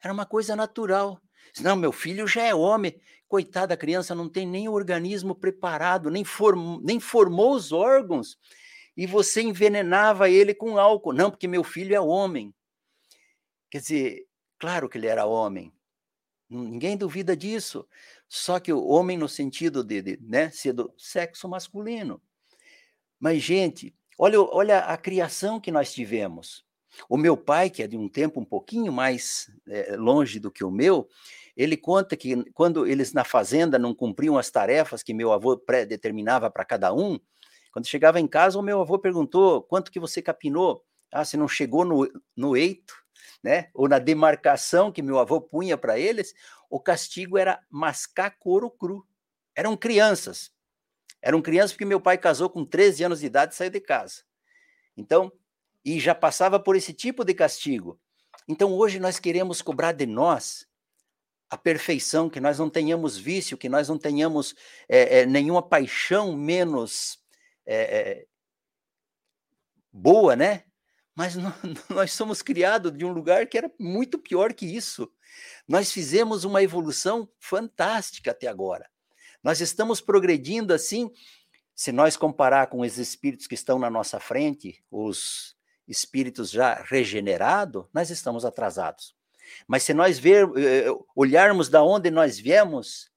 Era uma coisa natural. Não, meu filho já é homem. Coitada da criança, não tem nem organismo preparado, nem, form, nem formou os órgãos. E você envenenava ele com álcool. Não, porque meu filho é homem. Quer dizer, claro que ele era homem. Ninguém duvida disso. Só que o homem no sentido de, de né, ser do sexo masculino. Mas, gente, olha, olha a criação que nós tivemos. O meu pai, que é de um tempo um pouquinho mais é, longe do que o meu, ele conta que quando eles na fazenda não cumpriam as tarefas que meu avô pré-determinava para cada um, quando chegava em casa, o meu avô perguntou quanto que você capinou. Ah, você não chegou no, no eito, né? Ou na demarcação que meu avô punha para eles, o castigo era mascar couro cru. Eram crianças. Eram crianças porque meu pai casou com 13 anos de idade e saiu de casa. Então, e já passava por esse tipo de castigo. Então hoje nós queremos cobrar de nós a perfeição, que nós não tenhamos vício, que nós não tenhamos é, é, nenhuma paixão menos é, boa, né? Mas nós somos criados de um lugar que era muito pior que isso. Nós fizemos uma evolução fantástica até agora. Nós estamos progredindo assim, se nós comparar com os espíritos que estão na nossa frente, os espíritos já regenerados, nós estamos atrasados. Mas se nós ver, eh, olharmos da onde nós viemos,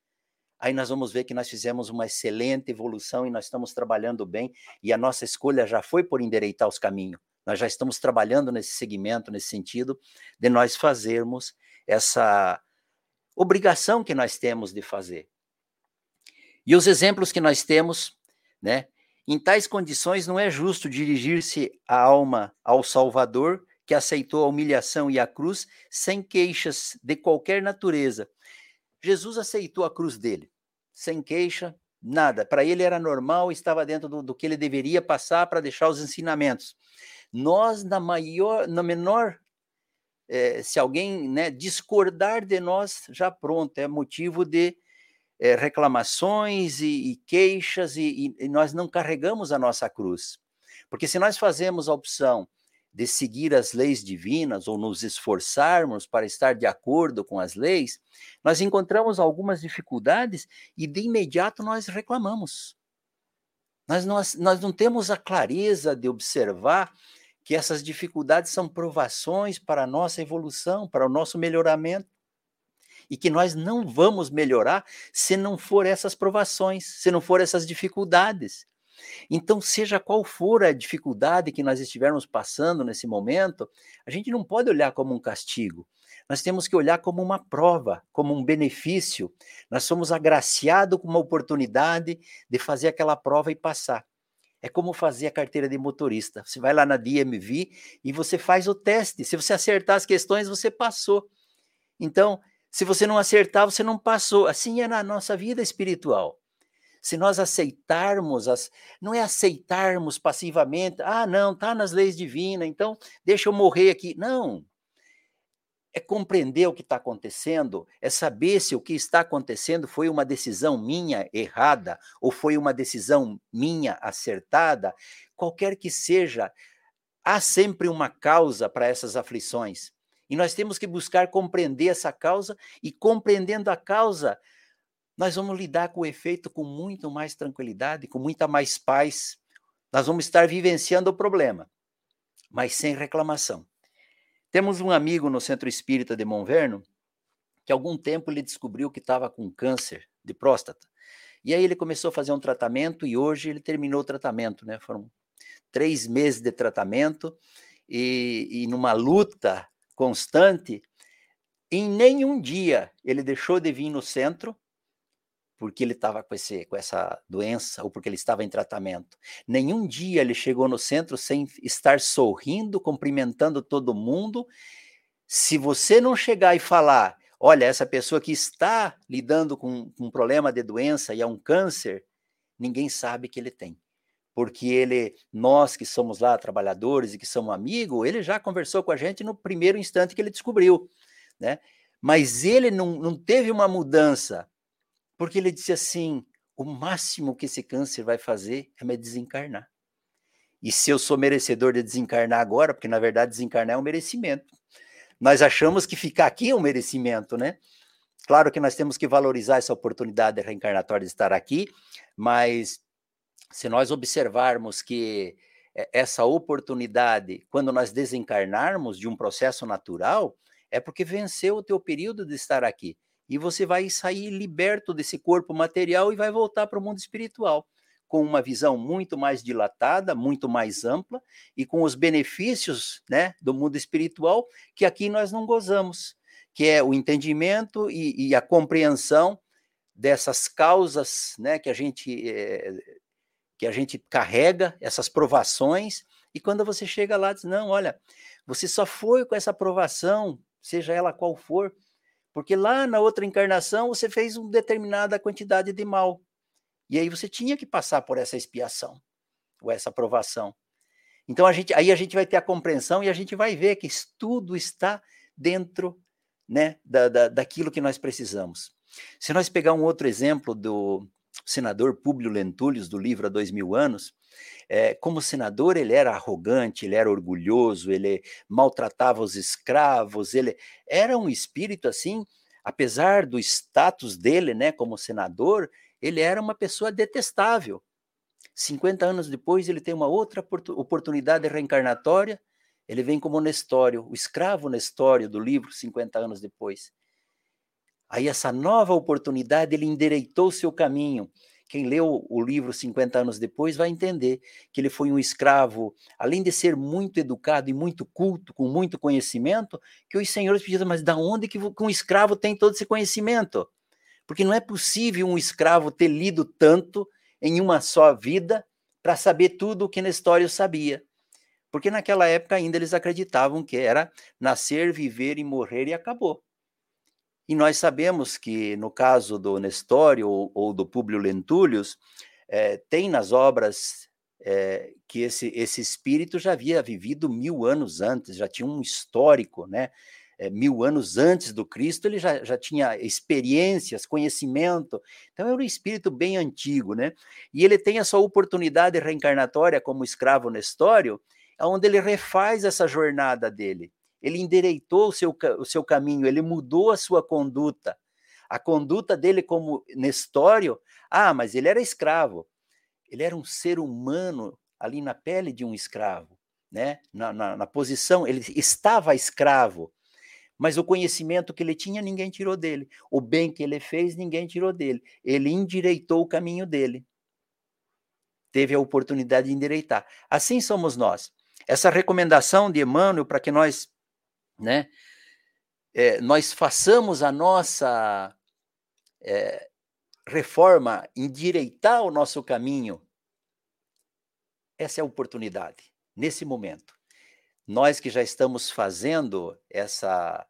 aí nós vamos ver que nós fizemos uma excelente evolução e nós estamos trabalhando bem e a nossa escolha já foi por endereitar os caminhos. Nós já estamos trabalhando nesse segmento, nesse sentido, de nós fazermos essa obrigação que nós temos de fazer. E os exemplos que nós temos, né? Em tais condições, não é justo dirigir-se a alma ao Salvador, que aceitou a humilhação e a cruz, sem queixas de qualquer natureza. Jesus aceitou a cruz dele, sem queixa, nada. Para ele era normal, estava dentro do, do que ele deveria passar para deixar os ensinamentos. Nós, na maior, na menor, é, se alguém né, discordar de nós, já pronto, é motivo de é, reclamações e, e queixas, e, e nós não carregamos a nossa cruz. Porque se nós fazemos a opção de seguir as leis divinas ou nos esforçarmos para estar de acordo com as leis, nós encontramos algumas dificuldades e de imediato nós reclamamos. Nós, nós, nós não temos a clareza de observar que essas dificuldades são provações para a nossa evolução, para o nosso melhoramento e que nós não vamos melhorar se não for essas provações, se não for essas dificuldades. Então, seja qual for a dificuldade que nós estivermos passando nesse momento, a gente não pode olhar como um castigo. Nós temos que olhar como uma prova, como um benefício. Nós somos agraciados com uma oportunidade de fazer aquela prova e passar. É como fazer a carteira de motorista. Você vai lá na DMV e você faz o teste. Se você acertar as questões, você passou. Então, se você não acertar, você não passou. Assim é na nossa vida espiritual. Se nós aceitarmos, as, não é aceitarmos passivamente, ah, não, está nas leis divinas, então deixa eu morrer aqui. Não. É compreender o que está acontecendo, é saber se o que está acontecendo foi uma decisão minha errada ou foi uma decisão minha acertada. Qualquer que seja, há sempre uma causa para essas aflições. E nós temos que buscar compreender essa causa, e compreendendo a causa, nós vamos lidar com o efeito com muito mais tranquilidade, com muita mais paz. Nós vamos estar vivenciando o problema, mas sem reclamação. Temos um amigo no Centro Espírita de Monverno que algum tempo ele descobriu que estava com câncer de próstata. E aí ele começou a fazer um tratamento e hoje ele terminou o tratamento, né? Foram três meses de tratamento e, e numa luta constante, em nenhum dia ele deixou de vir no centro porque ele estava com, com essa doença ou porque ele estava em tratamento. Nenhum dia ele chegou no centro sem estar sorrindo, cumprimentando todo mundo. Se você não chegar e falar, olha, essa pessoa que está lidando com, com um problema de doença e é um câncer, ninguém sabe que ele tem porque ele, nós que somos lá trabalhadores e que somos amigos, ele já conversou com a gente no primeiro instante que ele descobriu, né? Mas ele não, não teve uma mudança, porque ele disse assim: o máximo que esse câncer vai fazer é me desencarnar. E se eu sou merecedor de desencarnar agora, porque na verdade desencarnar é um merecimento. Nós achamos que ficar aqui é um merecimento, né? Claro que nós temos que valorizar essa oportunidade reencarnatória de estar aqui, mas se nós observarmos que essa oportunidade, quando nós desencarnarmos de um processo natural, é porque venceu o teu período de estar aqui. E você vai sair liberto desse corpo material e vai voltar para o mundo espiritual, com uma visão muito mais dilatada, muito mais ampla e com os benefícios né, do mundo espiritual que aqui nós não gozamos, que é o entendimento e, e a compreensão dessas causas né, que a gente é, que a gente carrega essas provações, e quando você chega lá, diz: não, olha, você só foi com essa provação, seja ela qual for, porque lá na outra encarnação você fez uma determinada quantidade de mal. E aí você tinha que passar por essa expiação, ou essa provação. Então a gente, aí a gente vai ter a compreensão e a gente vai ver que tudo está dentro né, da, da, daquilo que nós precisamos. Se nós pegar um outro exemplo do, senador Públio Lentulhos, do livro Há Dois Mil Anos, é, como senador ele era arrogante, ele era orgulhoso, ele maltratava os escravos, ele era um espírito assim, apesar do status dele, né, como senador, ele era uma pessoa detestável. 50 anos depois, ele tem uma outra oportunidade reencarnatória, ele vem como Nestório, o escravo Nestório do livro 50 anos depois. Aí essa nova oportunidade, ele endereitou seu caminho. Quem leu o livro 50 anos depois vai entender que ele foi um escravo, além de ser muito educado e muito culto, com muito conhecimento, que os senhores pediram, mas da onde que um escravo tem todo esse conhecimento? Porque não é possível um escravo ter lido tanto em uma só vida para saber tudo o que Nestório sabia. Porque naquela época ainda eles acreditavam que era nascer, viver e morrer e acabou. E nós sabemos que, no caso do Nestório ou, ou do Públio Lentulhus, é, tem nas obras é, que esse, esse espírito já havia vivido mil anos antes, já tinha um histórico, né? É, mil anos antes do Cristo, ele já, já tinha experiências, conhecimento. Então, era um espírito bem antigo, né? E ele tem a sua oportunidade reencarnatória como escravo Nestório, onde ele refaz essa jornada dele ele endereitou o seu, o seu caminho, ele mudou a sua conduta. A conduta dele como Nestório, ah, mas ele era escravo. Ele era um ser humano ali na pele de um escravo, né? na, na, na posição, ele estava escravo, mas o conhecimento que ele tinha, ninguém tirou dele. O bem que ele fez, ninguém tirou dele. Ele endireitou o caminho dele. Teve a oportunidade de endireitar. Assim somos nós. Essa recomendação de Emmanuel para que nós né? é, nós façamos a nossa é, reforma, endireitar o nosso caminho, essa é a oportunidade, nesse momento. Nós que já estamos fazendo essa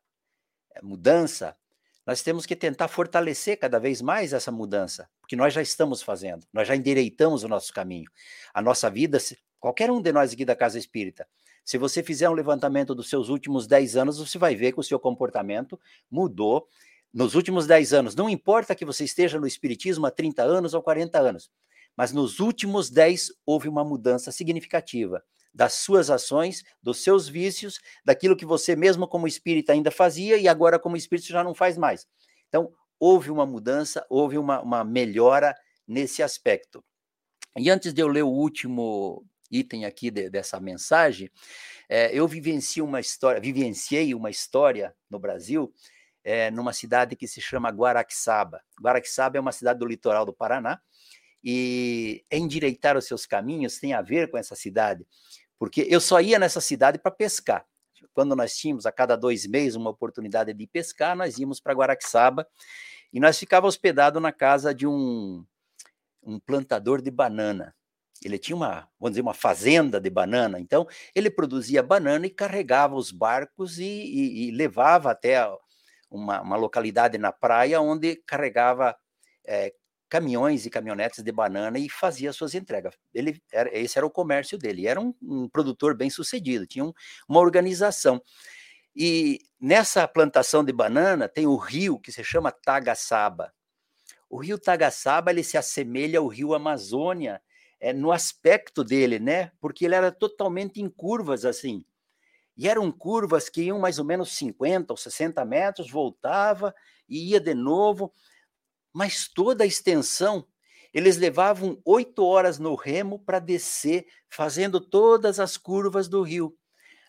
é, mudança, nós temos que tentar fortalecer cada vez mais essa mudança, porque nós já estamos fazendo, nós já endireitamos o nosso caminho. A nossa vida, qualquer um de nós aqui da Casa Espírita, se você fizer um levantamento dos seus últimos 10 anos, você vai ver que o seu comportamento mudou nos últimos 10 anos. Não importa que você esteja no Espiritismo há 30 anos ou 40 anos, mas nos últimos 10 houve uma mudança significativa das suas ações, dos seus vícios, daquilo que você mesmo como espírita ainda fazia e agora como espírito já não faz mais. Então, houve uma mudança, houve uma, uma melhora nesse aspecto. E antes de eu ler o último item aqui de, dessa mensagem, é, eu vivenciei uma história, vivenciei uma história no Brasil, é, numa cidade que se chama Guaraxaba. Guaraxaba é uma cidade do litoral do Paraná, e endireitar os seus caminhos tem a ver com essa cidade, porque eu só ia nessa cidade para pescar. Quando nós tínhamos a cada dois meses uma oportunidade de pescar, nós íamos para Guaraxaba e nós ficávamos hospedados na casa de um, um plantador de banana. Ele tinha uma, vamos dizer, uma fazenda de banana. Então, ele produzia banana e carregava os barcos e, e, e levava até uma, uma, localidade na praia onde carregava é, caminhões e caminhonetes de banana e fazia suas entregas. Ele era, esse era o comércio dele. Era um, um produtor bem sucedido, tinha um, uma organização. E nessa plantação de banana tem o rio que se chama Tagaçaba. O rio Tagaçaba ele se assemelha ao rio Amazônia é, no aspecto dele, né? Porque ele era totalmente em curvas assim. E eram curvas que iam mais ou menos 50 ou 60 metros, voltava e ia de novo, mas toda a extensão, eles levavam oito horas no remo para descer, fazendo todas as curvas do rio.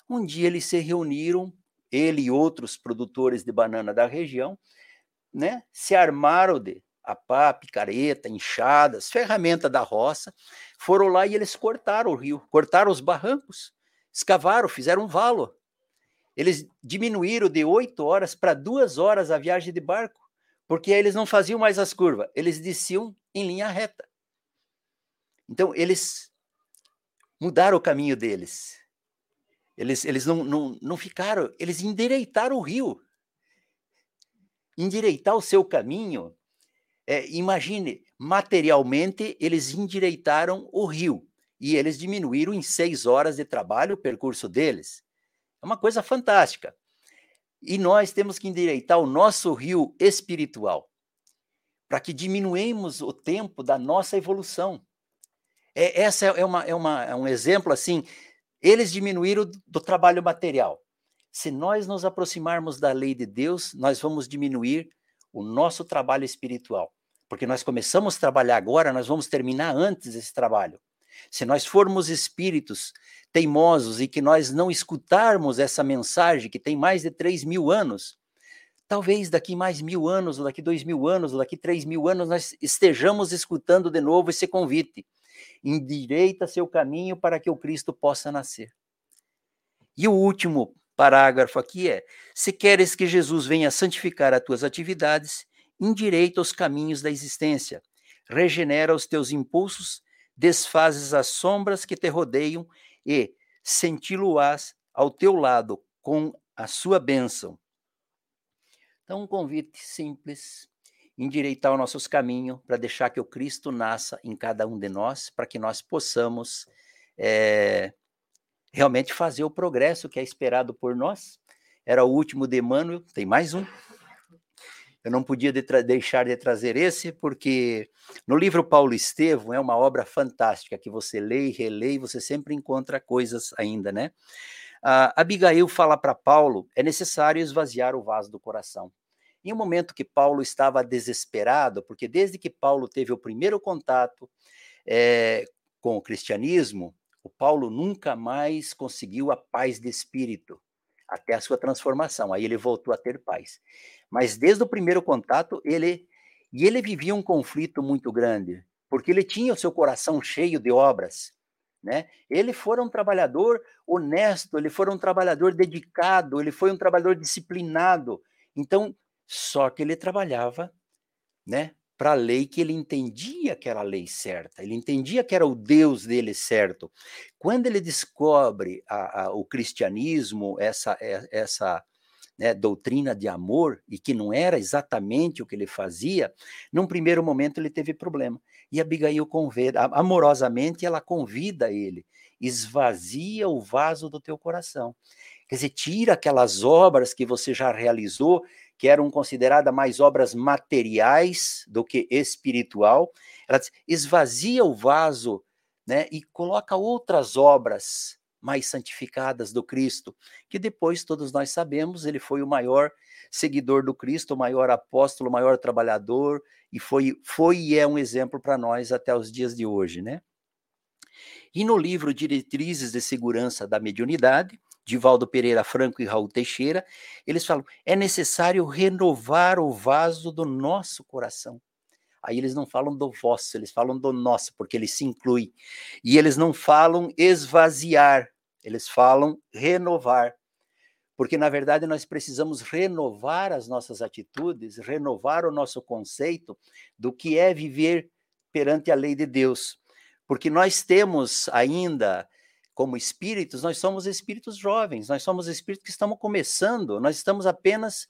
Um dia eles se reuniram, ele e outros produtores de banana da região, né? Se armaram de a pá, picareta, enxadas, ferramenta da roça, foram lá e eles cortaram o rio, cortaram os barrancos, escavaram, fizeram um valo. Eles diminuíram de oito horas para duas horas a viagem de barco, porque eles não faziam mais as curvas, eles desciam em linha reta. Então, eles mudaram o caminho deles. Eles, eles não, não, não ficaram, eles endireitaram o rio. Endireitar o seu caminho é, imagine, materialmente, eles endireitaram o rio e eles diminuíram em seis horas de trabalho o percurso deles. É uma coisa fantástica. E nós temos que endireitar o nosso rio espiritual para que diminuímos o tempo da nossa evolução. É, essa é, uma, é, uma, é um exemplo assim. Eles diminuíram do trabalho material. Se nós nos aproximarmos da lei de Deus, nós vamos diminuir o nosso trabalho espiritual. Porque nós começamos a trabalhar agora, nós vamos terminar antes esse trabalho. Se nós formos espíritos teimosos e que nós não escutarmos essa mensagem que tem mais de 3 mil anos, talvez daqui mais mil anos, ou daqui dois mil anos, ou daqui três mil anos, nós estejamos escutando de novo esse convite. Endireita seu caminho para que o Cristo possa nascer. E o último parágrafo aqui é: se queres que Jesus venha santificar as tuas atividades, endireita os caminhos da existência, regenera os teus impulsos, desfazes as sombras que te rodeiam e senti-lo-ás ao teu lado com a sua bênção. Então, um convite simples, endireitar os nossos caminhos para deixar que o Cristo nasça em cada um de nós, para que nós possamos é, realmente fazer o progresso que é esperado por nós. Era o último de Emmanuel, tem mais um. Eu não podia de deixar de trazer esse, porque no livro Paulo Estevam é uma obra fantástica que você lê e relê e você sempre encontra coisas ainda, né? Abigail fala para Paulo: é necessário esvaziar o vaso do coração. Em um momento que Paulo estava desesperado, porque desde que Paulo teve o primeiro contato é, com o cristianismo, o Paulo nunca mais conseguiu a paz de espírito até a sua transformação. Aí ele voltou a ter paz. Mas desde o primeiro contato, ele e ele vivia um conflito muito grande, porque ele tinha o seu coração cheio de obras, né? Ele foi um trabalhador honesto, ele foi um trabalhador dedicado, ele foi um trabalhador disciplinado. Então, só que ele trabalhava, né, para a lei que ele entendia que era a lei certa, ele entendia que era o Deus dele certo. Quando ele descobre a, a, o cristianismo, essa, é, essa né, doutrina de amor, e que não era exatamente o que ele fazia, num primeiro momento ele teve problema. E Abigail convida, amorosamente, ela convida ele, esvazia o vaso do teu coração. Quer dizer, tira aquelas obras que você já realizou, que eram consideradas mais obras materiais do que espiritual. Ela diz, esvazia o vaso né, e coloca outras obras mais santificadas do Cristo, que depois todos nós sabemos, ele foi o maior seguidor do Cristo, o maior apóstolo, o maior trabalhador, e foi, foi e é um exemplo para nós até os dias de hoje, né? E no livro Diretrizes de Segurança da Mediunidade, de Valdo Pereira Franco e Raul Teixeira, eles falam: é necessário renovar o vaso do nosso coração. Aí eles não falam do vosso, eles falam do nosso, porque ele se inclui. E eles não falam esvaziar, eles falam renovar. Porque, na verdade, nós precisamos renovar as nossas atitudes, renovar o nosso conceito do que é viver perante a lei de Deus. Porque nós temos ainda como espíritos, nós somos espíritos jovens, nós somos espíritos que estamos começando, nós estamos apenas,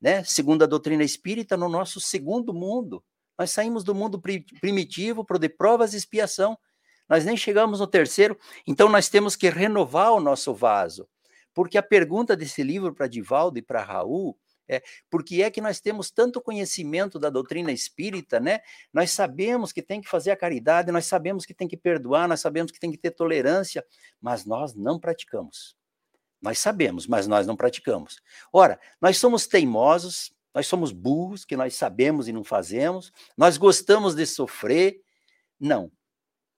né, segundo a doutrina espírita, no nosso segundo mundo. Nós saímos do mundo primitivo para de provas e expiação. Nós nem chegamos no terceiro, então nós temos que renovar o nosso vaso. Porque a pergunta desse livro para Divaldo e para Raul é, por que é que nós temos tanto conhecimento da doutrina espírita, né? Nós sabemos que tem que fazer a caridade, nós sabemos que tem que perdoar, nós sabemos que tem que ter tolerância, mas nós não praticamos. Nós sabemos, mas nós não praticamos. Ora, nós somos teimosos, nós somos burros, que nós sabemos e não fazemos, nós gostamos de sofrer. Não,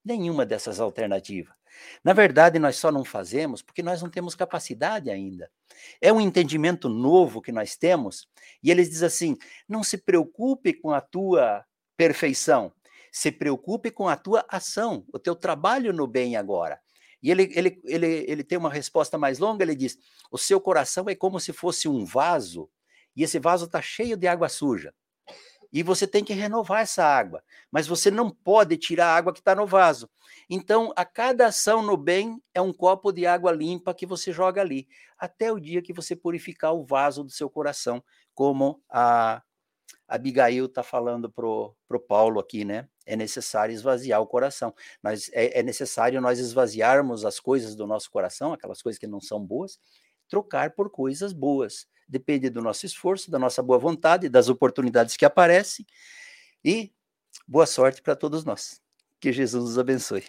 nenhuma dessas alternativas. Na verdade, nós só não fazemos porque nós não temos capacidade ainda. É um entendimento novo que nós temos, e eles dizem assim: não se preocupe com a tua perfeição, se preocupe com a tua ação, o teu trabalho no bem agora. E ele, ele, ele, ele tem uma resposta mais longa, ele diz: o seu coração é como se fosse um vaso, e esse vaso está cheio de água suja e você tem que renovar essa água, mas você não pode tirar a água que está no vaso. Então, a cada ação no bem é um copo de água limpa que você joga ali, até o dia que você purificar o vaso do seu coração, como a Abigail está falando para o Paulo aqui, né? É necessário esvaziar o coração. Mas é, é necessário nós esvaziarmos as coisas do nosso coração, aquelas coisas que não são boas, trocar por coisas boas depende do nosso esforço, da nossa boa vontade, das oportunidades que aparecem. E boa sorte para todos nós. Que Jesus nos abençoe.